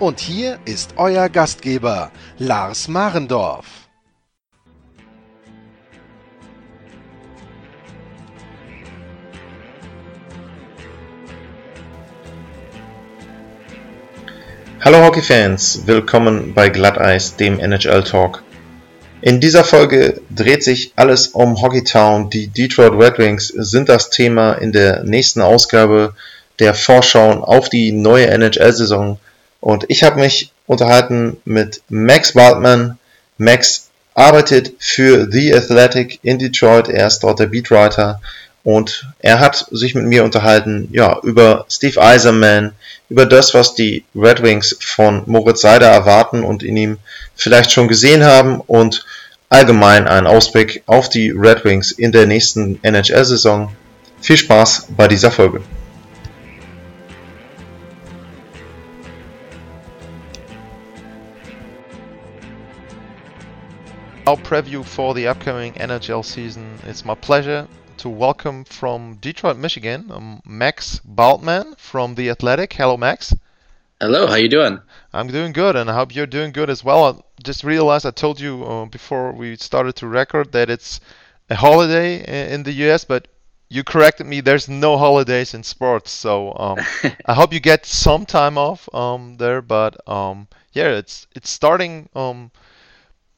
Und hier ist euer Gastgeber, Lars Marendorf. Hallo Hockeyfans, willkommen bei Glatteis, dem NHL Talk. In dieser Folge dreht sich alles um Hockeytown. Die Detroit Red Wings sind das Thema in der nächsten Ausgabe der Vorschau auf die neue NHL-Saison. Und ich habe mich unterhalten mit Max Waldman. Max arbeitet für The Athletic in Detroit. Er ist dort der Beatwriter. Und er hat sich mit mir unterhalten, ja, über Steve Eiserman, über das, was die Red Wings von Moritz Seider erwarten und in ihm vielleicht schon gesehen haben und allgemein einen Ausblick auf die Red Wings in der nächsten NHL-Saison. Viel Spaß bei dieser Folge. Our preview for the upcoming NHL season. It's my pleasure to welcome from Detroit, Michigan, um, Max Bultman from The Athletic. Hello, Max. Hello, how you doing? I'm doing good, and I hope you're doing good as well. I just realized I told you uh, before we started to record that it's a holiday in the US, but you corrected me. There's no holidays in sports, so um, I hope you get some time off um, there. But um, yeah, it's it's starting um,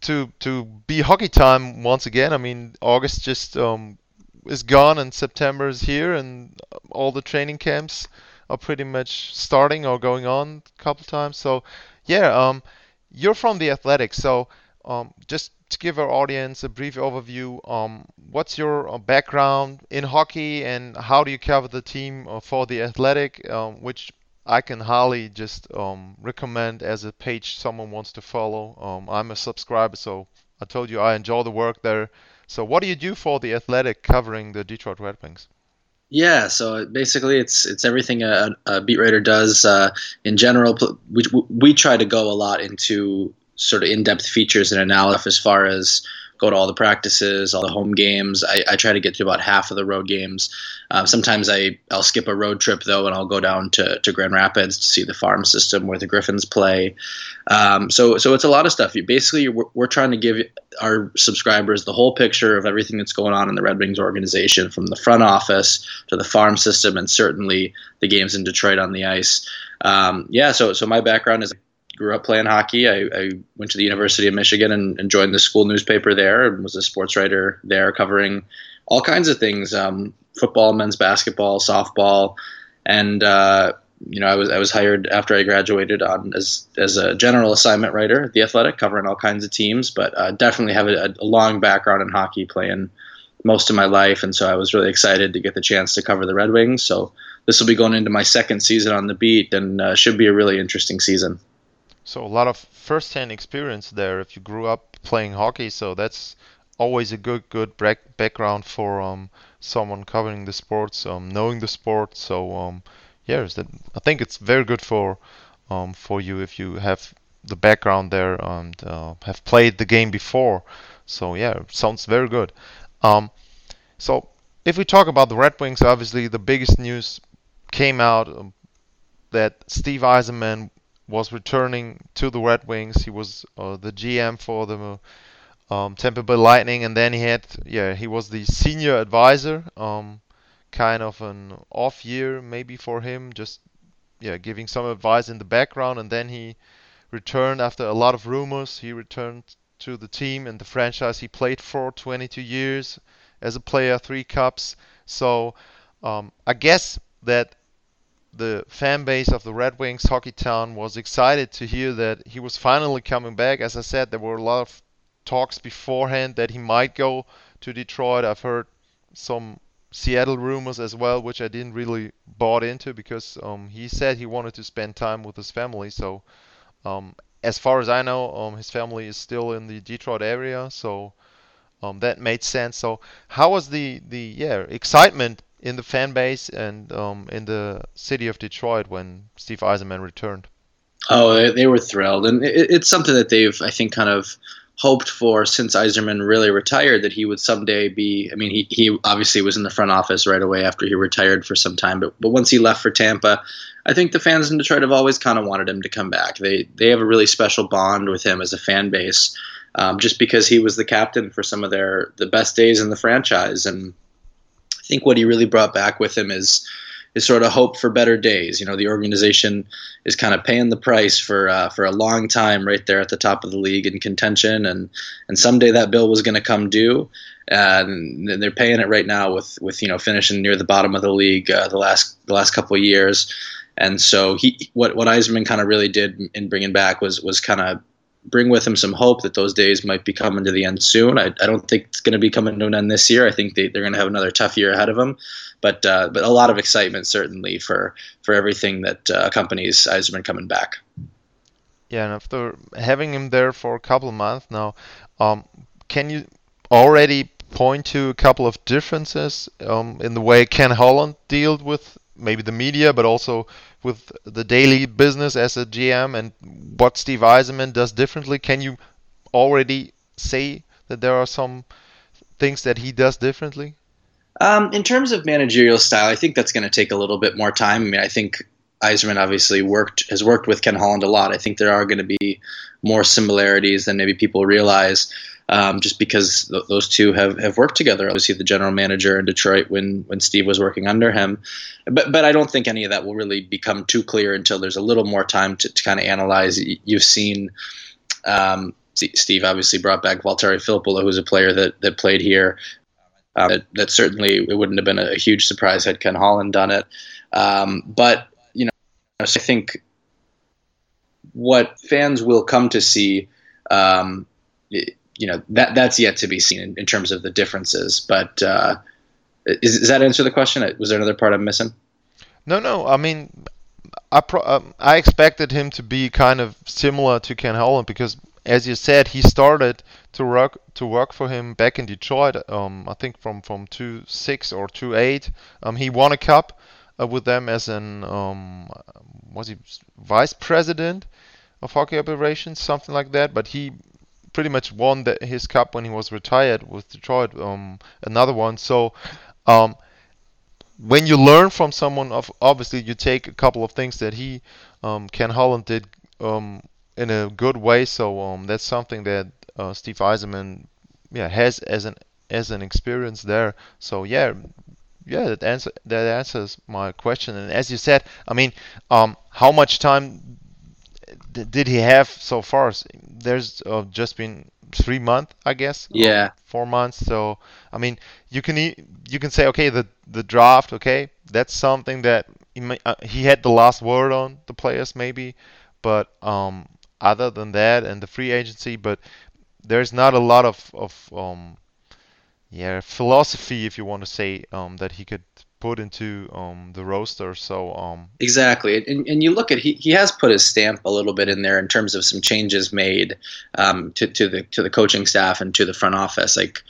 to to be hockey time once again. I mean, August just um, is gone and September is here, and all the training camps are pretty much starting or going on a couple times. So, yeah, um, you're from the Athletics, so um, just to give our audience a brief overview, um, what's your uh, background in hockey and how do you cover the team uh, for the Athletic, um, which I can highly just um, recommend as a page someone wants to follow. Um, I'm a subscriber, so I told you I enjoy the work there. So, what do you do for the Athletic covering the Detroit Red Wings? Yeah, so basically, it's it's everything a, a beat writer does. Uh, in general, we we try to go a lot into sort of in-depth features and analysis as far as go to all the practices, all the home games. I, I try to get to about half of the road games. Um, sometimes I I'll skip a road trip though, and I'll go down to, to Grand Rapids to see the farm system where the Griffins play. Um, so so it's a lot of stuff. You, basically, we're, we're trying to give our subscribers the whole picture of everything that's going on in the Red Wings organization, from the front office to the farm system, and certainly the games in Detroit on the ice. Um, yeah, so so my background is grew up playing hockey. I, I, went to the University of Michigan and, and, joined the school newspaper there and was a sports writer there covering all kinds of things um, football, men's basketball, softball. And, uh, you know, I was I was hired after I graduated on as as a general assignment writer at the Athletic, covering all kinds of teams. But uh, definitely have a, a, long background in hockey, playing most of my life, and so I was really excited to get the chance to cover the Red Wings. So this will be going into my second season on the beat, and uh, should be a really interesting season. So a lot of first-hand experience there if you grew up playing hockey. So that's always a good good background for um, someone covering the sports, um, knowing the sport. So um, yeah, that I think it's very good for um, for you if you have the background there and uh, have played the game before. So yeah, sounds very good. Um, so if we talk about the Red Wings, obviously the biggest news came out um, that Steve Yzerman was returning to the Red Wings. He was uh, the GM for the um, Tampa Bay Lightning, and then he had yeah he was the senior advisor. Um, kind of an off year maybe for him, just yeah giving some advice in the background, and then he returned after a lot of rumors. He returned to the team and the franchise he played for 22 years as a player, three cups. So um, I guess that the fan base of the Red Wings Hockey Town was excited to hear that he was finally coming back. As I said, there were a lot of talks beforehand that he might go to Detroit. I've heard some Seattle rumors as well, which I didn't really bought into because um, he said he wanted to spend time with his family. So Um, as far as I know, um, his family is still in the Detroit area, so um, that made sense. So, how was the the yeah excitement in the fan base and um, in the city of Detroit when Steve Yzerman returned? Oh, they were thrilled, and it, it's something that they've I think kind of hoped for since Yzerman really retired that he would someday be. I mean, he, he obviously was in the front office right away after he retired for some time, but but once he left for Tampa, I think the fans in Detroit have always kind of wanted him to come back. They they have a really special bond with him as a fan base, um, just because he was the captain for some of their the best days in the franchise, and think what he really brought back with him is is sort of hope for better days. You know, the organization is kind of paying the price for uh, for a long time, right there at the top of the league in contention, and and someday that bill was going to come due, and they're paying it right now with with you know finishing near the bottom of the league uh, the last the last couple of years, and so he what what Yzerman kind of really did in bringing back was was kind of bring with him some hope that those days might be coming to the end soon. I, I don't think it's going to be coming to an end this year. I think they, they're going to have another tough year ahead of them but uh, but a lot of excitement certainly for for everything that uh, accompanies Yzerman coming back. Yeah, and after having him there for a couple of months now, um, can you already point to a couple of differences um, in the way Ken Holland dealt with maybe the media, but also with the daily business as a GM, and what Steve Yzerman does differently? Can you already say that there are some things that he does differently? Um, in terms of managerial style, I think that's going to take a little bit more time. I mean, I think Yzerman obviously worked has worked with Ken Holland a lot. I think there are going to be more similarities than maybe people realize, um, just because th- those two have, have worked together. Obviously, the general manager in Detroit when when Steve was working under him, but but I don't think any of that will really become too clear until there's a little more time to, to kind of analyze. You've seen. Um, Steve obviously brought back Valtteri Filppula, who's a player that, that played here. Um, that, that, certainly it wouldn't have been a, huge surprise had Ken Holland done it. Um, but you know, I think what fans will come to see, um, you know, that that's yet to be seen in, in terms of the differences. But uh, is, does that answer the question? Was there another part I'm missing? No, no. I mean, I pro- um, I expected him to be kind of similar to Ken Holland because, as you said, he started to work to work for him back in Detroit. Um, I think from from two six or two eight. Um, he won a cup uh, with them as an um, was he vice president of hockey operations, something like that. But he pretty much won the, his cup when he was retired with Detroit. Um, another one. So. Um, when you learn from someone, of obviously you take a couple of things that he, um, Ken Holland did um, in a good way. So um, that's something that uh, Steve Yzerman yeah has as an as an experience there. So yeah, yeah, that answer that answers my question. And as you said, I mean, um, how much time d- did he have so far? There's uh, just been three months, I guess. Yeah, four months. So I mean, you can you can say okay, the the draft, okay, that's something that he, may, uh, he had the last word on the players maybe, but um, other than that and the free agency, but there's not a lot of of um, yeah philosophy, if you want to say, um, that he could put into um, the roster. So um, exactly, and, and you look at he, he has put his stamp a little bit in there in terms of some changes made um, to to the to the coaching staff and to the front office. Like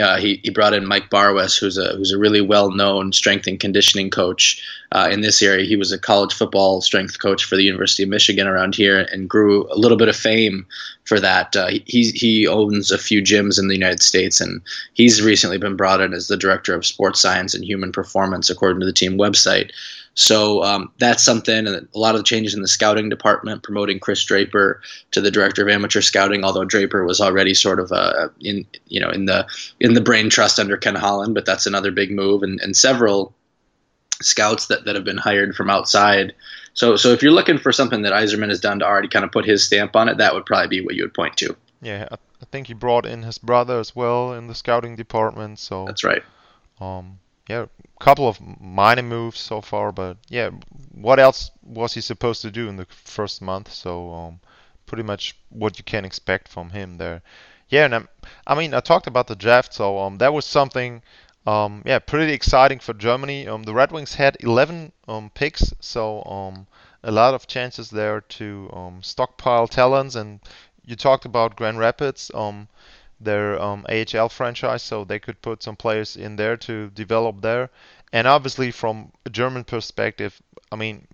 uh, he, he brought in Mike Barwis, who's a who's a really well known strength and conditioning coach uh, in this area. He was a college football strength coach for the University of Michigan around here, and grew a little bit of fame for that. Uh, he he owns a few gyms in the United States, and he's recently been brought in as the director of sports science and human performance, according to the team website. So um, that's something. And a lot of the changes in the scouting department, promoting Chris Draper to the director of amateur scouting. Although Draper was already sort of uh, in you know in the in the brain trust under Ken Holland, but that's another big move. And, and several scouts that, that have been hired from outside. So so if you're looking for something that Yzerman has done to already kind of put his stamp on it, that would probably be what you would point to. Yeah, I, I think he brought in his brother as well in the scouting department. So that's right. Um, yeah, couple of minor moves so far, but yeah, what else was he supposed to do in the first month? So um, pretty much what you can expect from him there. Yeah, and I'm, I mean, I talked about the draft, so um, that was something, um, yeah, pretty exciting for Germany. Um, the Red Wings had 11 um, picks, so um, a lot of chances there to stockpile talents. And you talked about Grand Rapids, their um, AHL franchise, so they could put some players in there to develop there. And obviously, from a German perspective, I mean,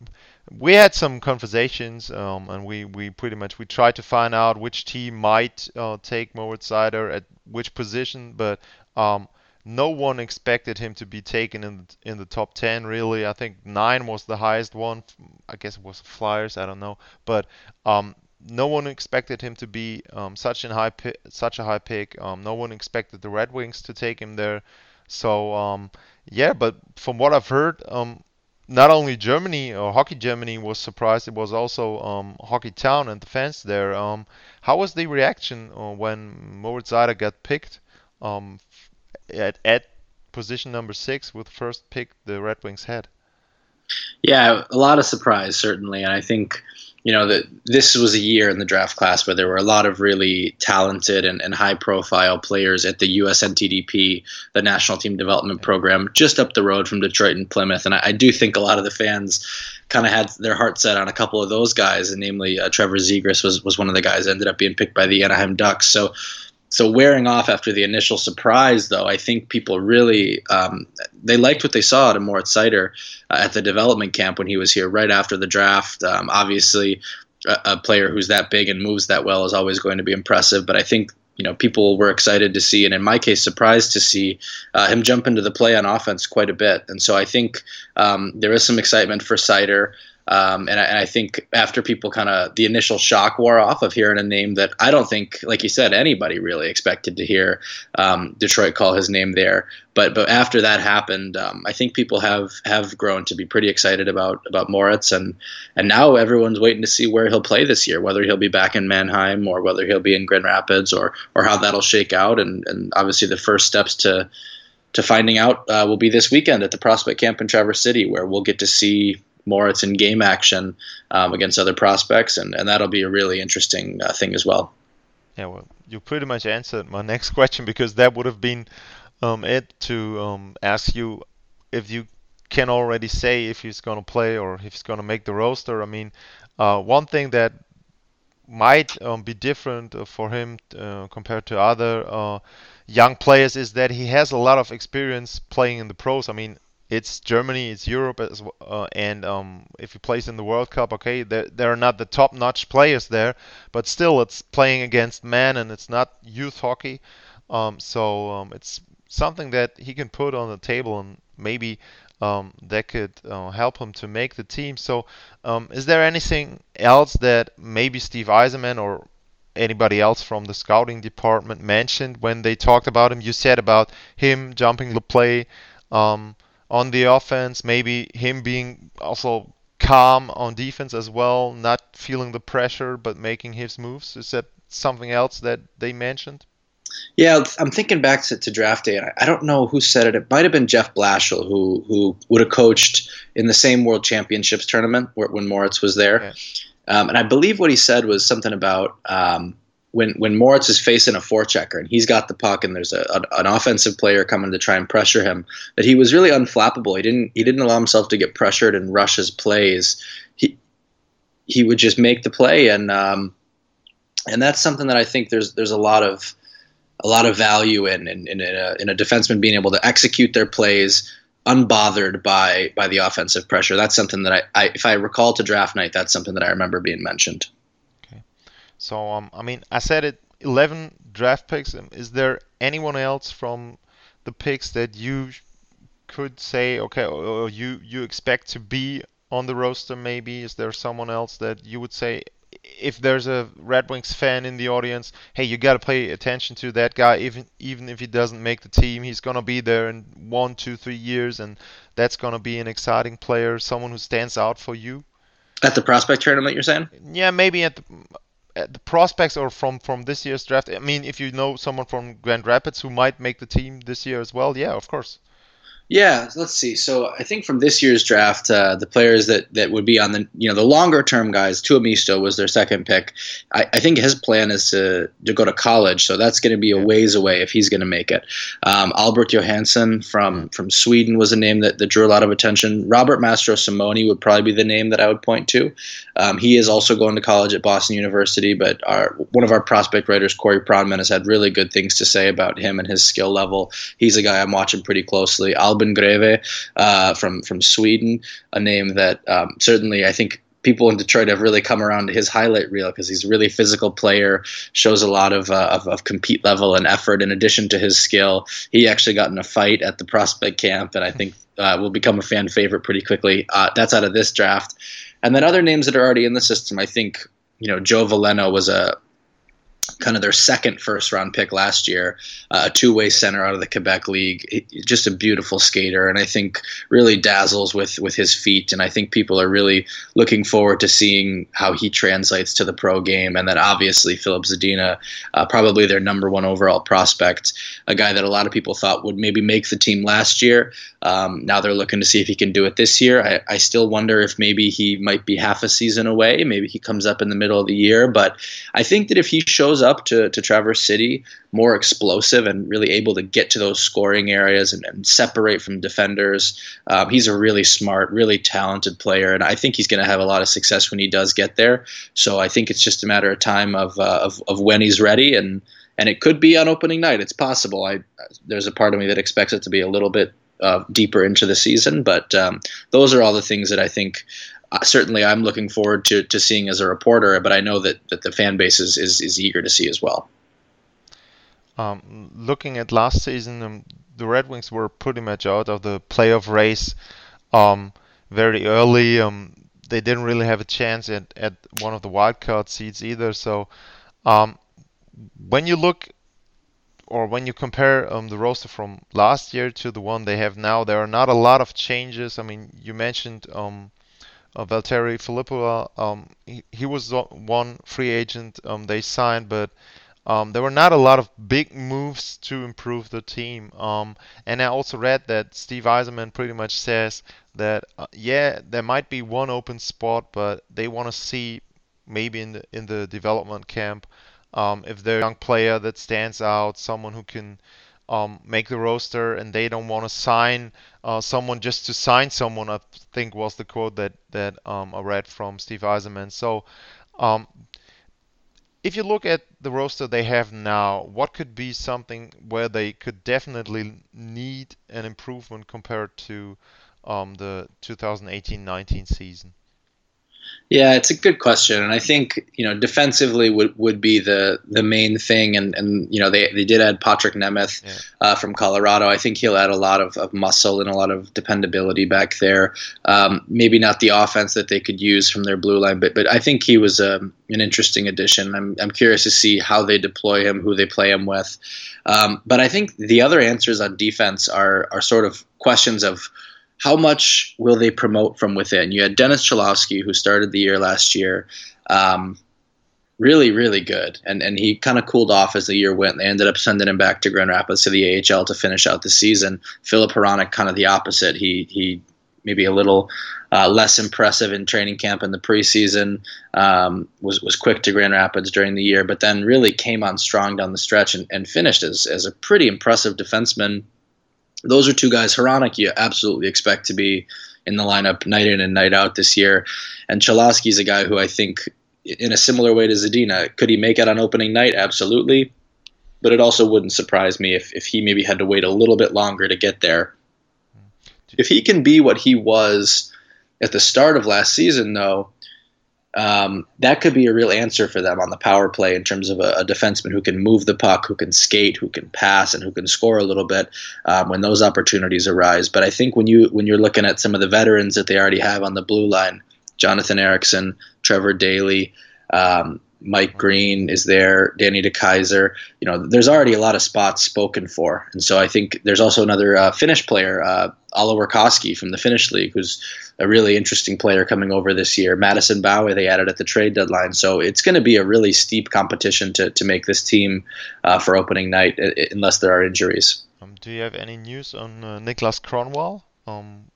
we had some conversations, um, and we, we pretty much we tried to find out which team might uh, take Moritz Seider at which position, but um, no one expected him to be taken in in the top 10 really. I think 9 was the highest one. I guess it was flyers i don't know. But um, no one expected him to be um, such a high pick, such a high pick. Um, no one expected the red wings to take him there. So um, yeah but from what i've heard um, not only germany or hockey germany was surprised it was also um, hockey town and the fans there. How was the reaction uh, when moritz Seider got picked at, at position number six with first pick the Red Wings had. Yeah, a lot of surprise certainly, and I think you know that this was a year in the draft class where there were a lot of really talented and, and high profile players at the USNTDP, the National Team Development Program, just up the road from Detroit and Plymouth, and I, I do think a lot of the fans kind of had their heart set on a couple of those guys, and namely uh, Trevor Zegras was was one of the guys that ended up being picked by the Anaheim Ducks. So so wearing off after the initial surprise, though, I think people really um, they liked what they saw at a Moritz Seider uh, at the development camp when he was here right after the draft. Um, obviously, a, a, player who's that big and moves that well is always going to be impressive. But I think you know people were excited to see, and in my case, surprised to see uh, him jump into the play on offense quite a bit. And so I think um, there is some excitement for Seider. Um, and, I, and, I, think after people kind of the initial shock wore off of hearing a name that I don't think, like you said, anybody really expected to hear um, Detroit call his name there. But but after that happened, um, I think people have have grown to be pretty excited about about Moritz, and and now everyone's waiting to see where he'll play this year, whether he'll be back in Mannheim or whether he'll be in Grand Rapids or or how that'll shake out. And and obviously the first steps to to finding out uh, will be this weekend at the prospect camp in Traverse City, where we'll get to see Moritz in game action um, against other prospects, and, and that'll be a really interesting uh, thing as well. Yeah, well, you pretty much answered my next question because that would have been um, it to um, ask you if you can already say if he's going to play or if he's going to make the roster. I mean, uh, one thing that might um, be different uh, for him uh, compared to other uh, young players is that he has a lot of experience playing in the pros. I mean, it's Germany, it's Europe, as, uh, and um, if he plays in the World Cup, okay, are not the top-notch players there, but still, it's playing against men, and it's not youth hockey, um, so um, it's something that he can put on the table, and maybe um, that could uh, help him to make the team. So, um, is there anything else that maybe Steve Yzerman or anybody else from the scouting department mentioned when they talked about him? You said about him jumping the play. On the offense, maybe him being also calm on defense as well, not feeling the pressure but making his moves. Is that something else that they mentioned? Yeah, I'm thinking back to, to draft day, and I, don't know who said it. It might have been Jeff Blashill, who who would have coached in the same World Championships tournament where, when Moritz was there. Yeah. Um, and I believe what he said was something about um, when when Moritz is facing a forechecker and he's got the puck and there's a, a, an offensive player coming to try and pressure him, that he was really unflappable. He didn't he didn't allow himself to get pressured and rush his plays. He he would just make the play and um, and that's something that I think there's there's a lot of a lot of value in in, in, a, in a defenseman being able to execute their plays unbothered by by the offensive pressure. That's something that I, I if I recall to draft night, that's something that I remember being mentioned. So um, I mean, I said it, 11 draft picks. Um, is there anyone else from the picks that you could say, okay, or you you expect to be on the roster? Maybe is there someone else that you would say, if there's a Red Wings fan in the audience, hey, you got to pay attention to that guy, even even if he doesn't make the team, he's gonna be there in one, two, three years, and that's gonna be an exciting player, someone who stands out for you. At the prospect tournament, you're saying? Yeah, maybe at the, uh, the prospects are from from this year's draft. I mean, if you know someone from Grand Rapids who might make the team this year as well, yeah, of course. Yeah, let's see. So I think from this year's draft, uh, the players that, that would be on the you know the longer term guys, Tuomisto was their second pick. I, I think his plan is to to go to college, so that's going to be a ways away if he's going to make it. Um, Albert Johansson from from Sweden was a name that, that drew a lot of attention. Robert Mastrosimone would probably be the name that I would point to. Um, he is also going to college at Boston University, but our one of our prospect writers, Corey Pronman, has had really good things to say about him and his skill level. He's a guy I'm watching pretty closely. Albin Grewe uh, from from Sweden, a name that um, certainly I think people in Detroit have really come around to his highlight reel because he's a really physical player, shows a lot of, uh, of, of compete level and effort. In addition to his skill, he actually got in a fight at the prospect camp, and I think uh, will become a fan favorite pretty quickly. Uh, that's out of this draft, and then other names that are already in the system. I think you know Joe Veleno was a kind of their second first round pick last year, uh, a two way center out of the Quebec League. just a beautiful skater, and I think really dazzles with with his feet. And I think people are really looking forward to seeing how he translates to the pro game. And then obviously Filip Zadina, uh, probably their number one overall prospect, a guy that a lot of people thought would maybe make the team last year. Um, now they're looking to see if he can do it this year. I, I still wonder if maybe he might be half a season away. Maybe he comes up in the middle of the year, but I think that if he shows up to, to Traverse City more explosive and really able to get to those scoring areas and, and separate from defenders. Um, he's a really smart, really talented player, and I think he's going to have a lot of success when he does get there. So I think it's just a matter of time of, uh, of, of when he's ready, and and it could be on opening night. It's possible. I there's a part of me that expects it to be a little bit uh, deeper into the season, but um, those are all the things that I think certainly I'm looking forward to, to seeing as a reporter, but I know that, that the fan base is, is, is eager to see as well. Um, looking at last season, um, the Red Wings were pretty much out of the playoff race um, very early. Um, they didn't really have a chance at, at one of the wildcard seats either. So um, when you look or when you compare um, the roster from last year to the one they have now, there are not a lot of changes. I mean, you mentioned um, uh, Valtteri Filppula. Um, he, he was one free agent um, they signed, but um, there were not a lot of big moves to improve the team. Um, and I also read that Steve Yzerman pretty much says that uh, yeah, there might be one open spot, but they want to see maybe in the in the development camp um, if there's a young player that stands out, someone who can um, make the roster, and they don't want to sign uh, someone just to sign someone. I think was the quote that that um, I read from Steve Yzerman. So um, if you look at the roster they have now, what could be something where they could definitely need an improvement compared to um, the 2018-19 season? Yeah, it's a good question, and I think you know defensively would, would be the the main thing, and, and you know they, they did add Patrick Nemeth yeah. uh, from Colorado. I think he'll add a lot of, of muscle and a lot of dependability back there. Um, maybe not the offense that they could use from their blue line, but but I think he was um, an interesting addition. I'm I'm curious to see how they deploy him, who they play him with. Um, but I think the other answers on defense are are sort of questions of how much will they promote from within? You had Dennis Cholowski, who started the year last year, um, really, really good, and and he kind of cooled off as the year went. They ended up sending him back to Grand Rapids to the AHL to finish out the season. Filip Hronek, kind of the opposite. He he maybe a little uh, less impressive in training camp in the preseason. Um, was was quick to Grand Rapids during the year, but then really came on strong down the stretch and, and finished as as a pretty impressive defenseman those are two guys. Hronek, you absolutely expect to be in the lineup night in and night out this year. And is a guy who I think, in a similar way to Zadina, could he make it on opening night? Absolutely. But it also wouldn't surprise me if, if he maybe had to wait a little bit longer to get there. Mm-hmm. If he can be what he was at the start of last season, though, um, that could be a real answer for them on the power play in terms of a, a, defenseman who can move the puck, who can skate, who can pass, and who can score a little bit um, when those opportunities arise. But I think when you when you're looking at some of the veterans that they already have on the blue line, Jonathan Ericsson, Trevor Daley, um, Mike Green is there, Danny DeKeyser. You know, there's already a lot of spots spoken for, and so I think there's also another uh, Finnish player, uh, Oliwer Kaski from the Finnish league, who's a really interesting player coming over this year. Madison Bowey they added at the trade deadline, so it's going to be a really steep competition to to make this team uh, for opening night, unless there are injuries. Um, do you have any news on uh, Niklas? Um,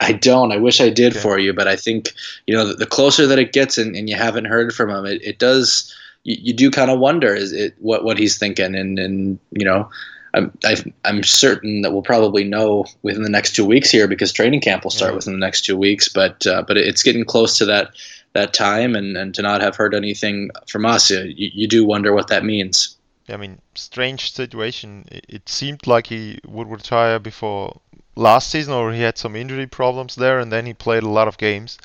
I, don't. I wish I did okay. for you, but I think you know the, the closer that it gets, and, and, you haven't heard from him, it, it does. You, you do kind of wonder is it what what he's thinking, and and you know. I'm i am certain that we'll probably know within the next two weeks here because training camp will start yeah. within the next two weeks. But uh, but it's getting close to that that time, and, and to not have heard anything from us, you, you do wonder what that means. I mean, strange situation. It seemed like he would retire before last season, or he had some injury problems there, and then he played a lot of games.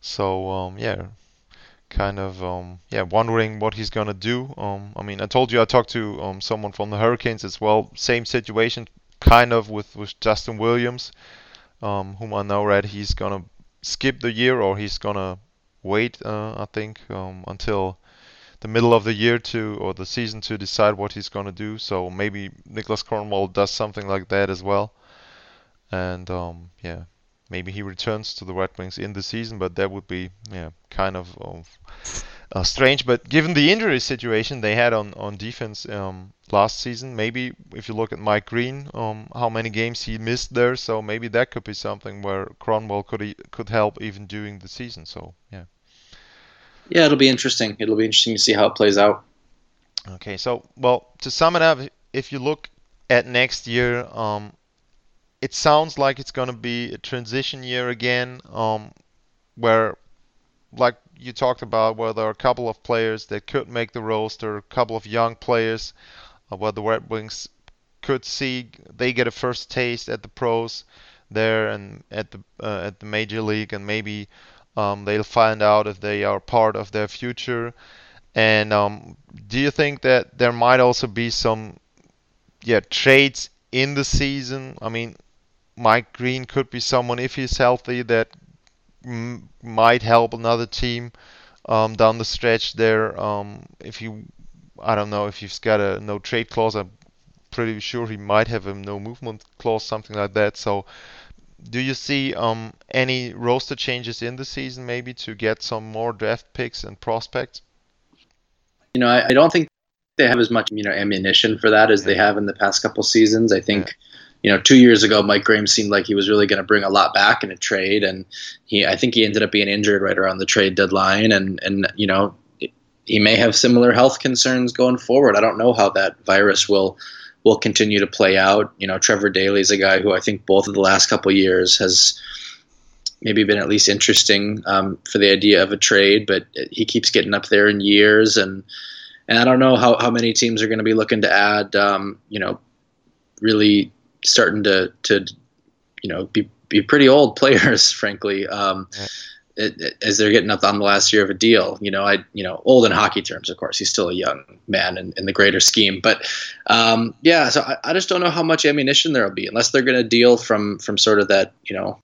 So um, yeah, kind of um, yeah wondering what he's gonna do. Um, I mean, I told you I talked to um, someone from the Hurricanes as well. Same situation, kind of with with Justin Williams, um, whom I know read he's gonna skip the year or he's gonna wait. Uh, I think um, until the middle of the year to or the season to decide what he's gonna do. So maybe Niklas Kronwall does something like that as well. And um, yeah, maybe he returns to the Red Wings in the season, but that would be yeah kind of, of uh, strange. But given the injury situation they had on on defense um, last season, maybe if you look at Mike Green, um, how many games he missed there, so maybe that could be something where Kronwall could could help even during the season. So yeah. Yeah, it'll be interesting. It'll be interesting to see how it plays out. Okay, so well, to sum it up, if you look at next year, um, it sounds like it's going to be a transition year again, um, where, like you talked about, where there are a couple of players that could make the roster, a couple of young players, uh, where the Red Wings could see they get a first taste at the pros there and at the uh, at the major league, and maybe um, they'll find out if they are part of their future. And um, do you think that there might also be some yeah trades in the season? I mean, Mike Green could be someone if he's healthy that m- might help another team um, down the stretch there. Um, if you, I don't know if he's got a no trade clause. I'm pretty sure he might have a no movement clause, something like that. So, do you see um, any roster changes in the season, maybe to get some more draft picks and prospects? You know, I, I don't think they have as much you know ammunition for that as yeah. they have in the past couple seasons. I think. Yeah you know, two years ago, Mike Green seemed like he was really going to bring a lot back in a trade, and he, I think he ended up being injured right around the trade deadline, and and you know, he may have similar health concerns going forward. I don't know how that virus will will continue to play out. You know, Trevor Daley is a guy who I think both of the last couple years has maybe been at least interesting um, for the idea of a trade, but he keeps getting up there in years, and and I don't know how, how many teams are going to be looking to add, um, you know, really starting to to you know be be pretty old players, frankly. Um, it, it, as they're getting up on the last year of a deal, you know, I, you know, old in hockey terms, of course, he's still a young man in, in the greater scheme. But um, yeah, so I, I, just don't know how much ammunition there'll be unless they're going to deal from from sort of that, you know,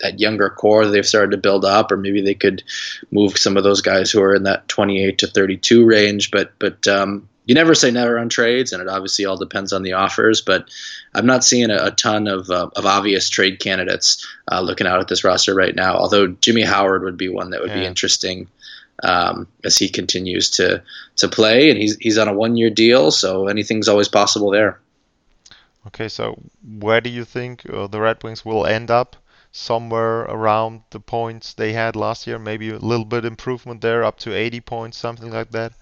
that younger core they've started to build up, or maybe they could move some of those guys who are in that 28 to 32 range. But but um, you never say never on trades, and it obviously all depends on the offers. But I'm not seeing a, a ton of, uh, of obvious trade candidates uh, looking out at this roster right now. Although Jimmy Howard would be one that would yeah. be interesting um, as he continues to to play, and he's he's on a one year deal, so anything's always possible there. Okay, so where do you think uh, the Red Wings will end up? Somewhere around the points they had last year, maybe a little bit improvement there, up to 80 points, something like that.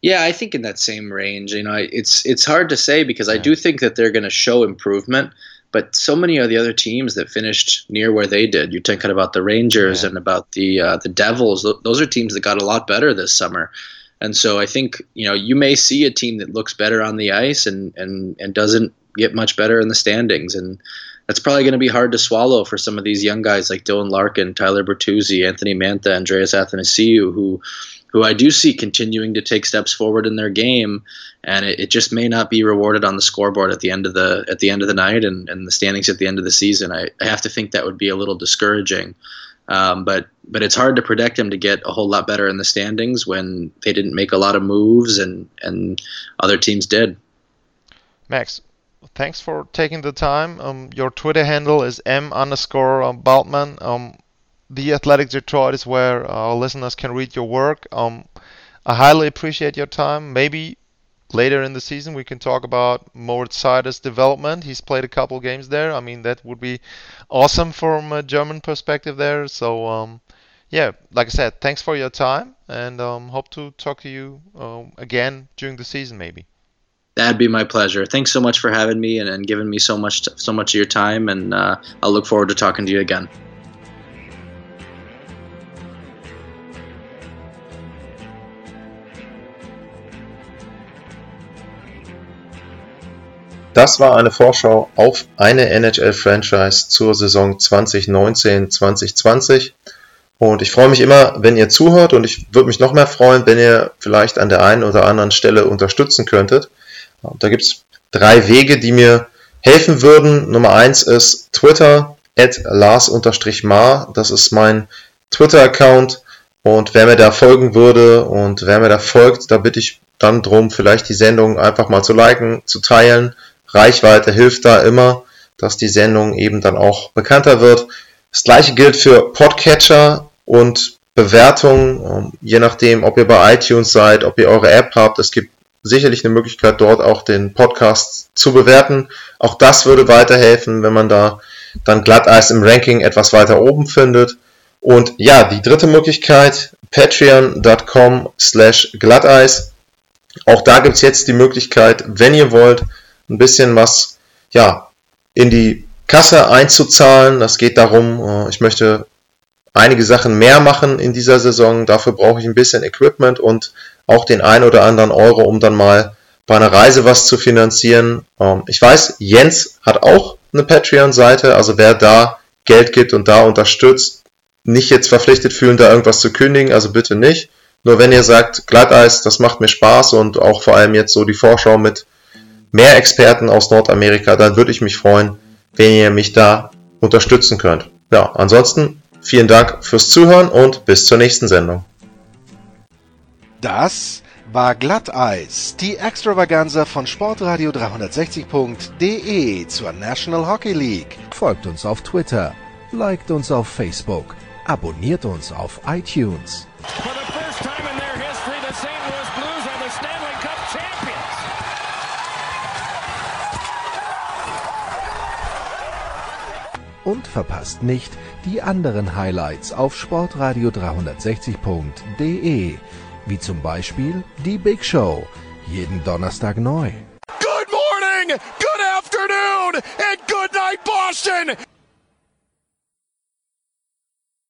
Yeah, I think in that same range. You know, it's it's hard to say because yeah. I do think that they're going to show improvement, but so many of the other teams that finished near where they did. You're talking about the Rangers yeah. and about the uh, the Devils. Those are teams that got a lot better this summer. And so I think you know you may see a team that looks better on the ice and and and doesn't get much better in the standings and that's probably going to be hard to swallow for some of these young guys like Dylan Larkin, Tyler Bertuzzi, Anthony Mantha, Andreas Athanasiou, who who I do see continuing to take steps forward in their game, and it, it, just may not be rewarded on the scoreboard at the end of the at the end of the night and, and the standings at the end of the season. I, I have to think that would be a little discouraging. Um, but but it's hard to predict them to get a whole lot better in the standings when they didn't make a lot of moves and and other teams did. Max, thanks for taking the time. Um, your Twitter handle is m underscore um, Bultman. Um, the Athletic Detroit is where our listeners can read your work. Um, I highly appreciate your time. Maybe later in the season we can talk about Moritz Seider's development. He's played a couple games there. I mean, that would be awesome from a German perspective there. So, um, yeah, like I said, thanks for your time, and um, hope to talk to you um, again during the season, maybe. That'd be my pleasure. Thanks so much for having me and, and giving me so much so much of your time, and uh, I'll look forward to talking to you again. Das war eine Vorschau auf eine NHL-Franchise zur Saison 2019-2020. Und ich freue mich immer, wenn ihr zuhört und ich würde mich noch mehr freuen, wenn ihr vielleicht an der einen oder anderen Stelle unterstützen könntet. Da gibt es drei Wege, die mir helfen würden. Nummer eins ist Twitter, at Lars-Mar. Das ist mein Twitter-Account. Und wer mir da folgen würde und wer mir da folgt, da bitte ich dann drum, vielleicht die Sendung einfach mal zu liken, zu teilen. Reichweite hilft da immer, dass die Sendung eben dann auch bekannter wird. Das gleiche gilt für Podcatcher und Bewertungen, ähm, je nachdem, ob ihr bei iTunes seid, ob ihr eure App habt. Es gibt sicherlich eine Möglichkeit, dort auch den Podcast zu bewerten. Auch das würde weiterhelfen, wenn man da dann Glatteis im Ranking etwas weiter oben findet. Und ja, die dritte Möglichkeit, patreon.com slash Glatteis. Auch da gibt's jetzt die Möglichkeit, wenn ihr wollt, ein bisschen was ja, in die Kasse einzuzahlen. Das geht darum, äh, ich möchte einige Sachen mehr machen in dieser Saison. Dafür brauche ich ein bisschen Equipment und auch den ein oder anderen Euro, um dann mal bei einer Reise was zu finanzieren. Ähm, ich weiß, Jens hat auch eine Patreon-Seite, also wer da Geld gibt und da unterstützt, nicht jetzt verpflichtet fühlen, da irgendwas zu kündigen, also bitte nicht. Nur wenn ihr sagt, Glatteis, das macht mir Spaß und auch vor allem jetzt so die Vorschau mit mehr Experten aus Nordamerika, dann würde ich mich freuen, wenn ihr mich da unterstützen könnt. Ja, ansonsten vielen Dank fürs Zuhören und bis zur nächsten Sendung. Das war Glatteis, die Extravaganza von Sportradio 360.de zur National Hockey League. Folgt uns auf Twitter, liked uns auf Facebook, abonniert uns auf iTunes. Und verpasst nicht die anderen Highlights auf sportradio360.de, wie zum Beispiel die Big Show, jeden Donnerstag neu. Good morning, good afternoon and good night Boston.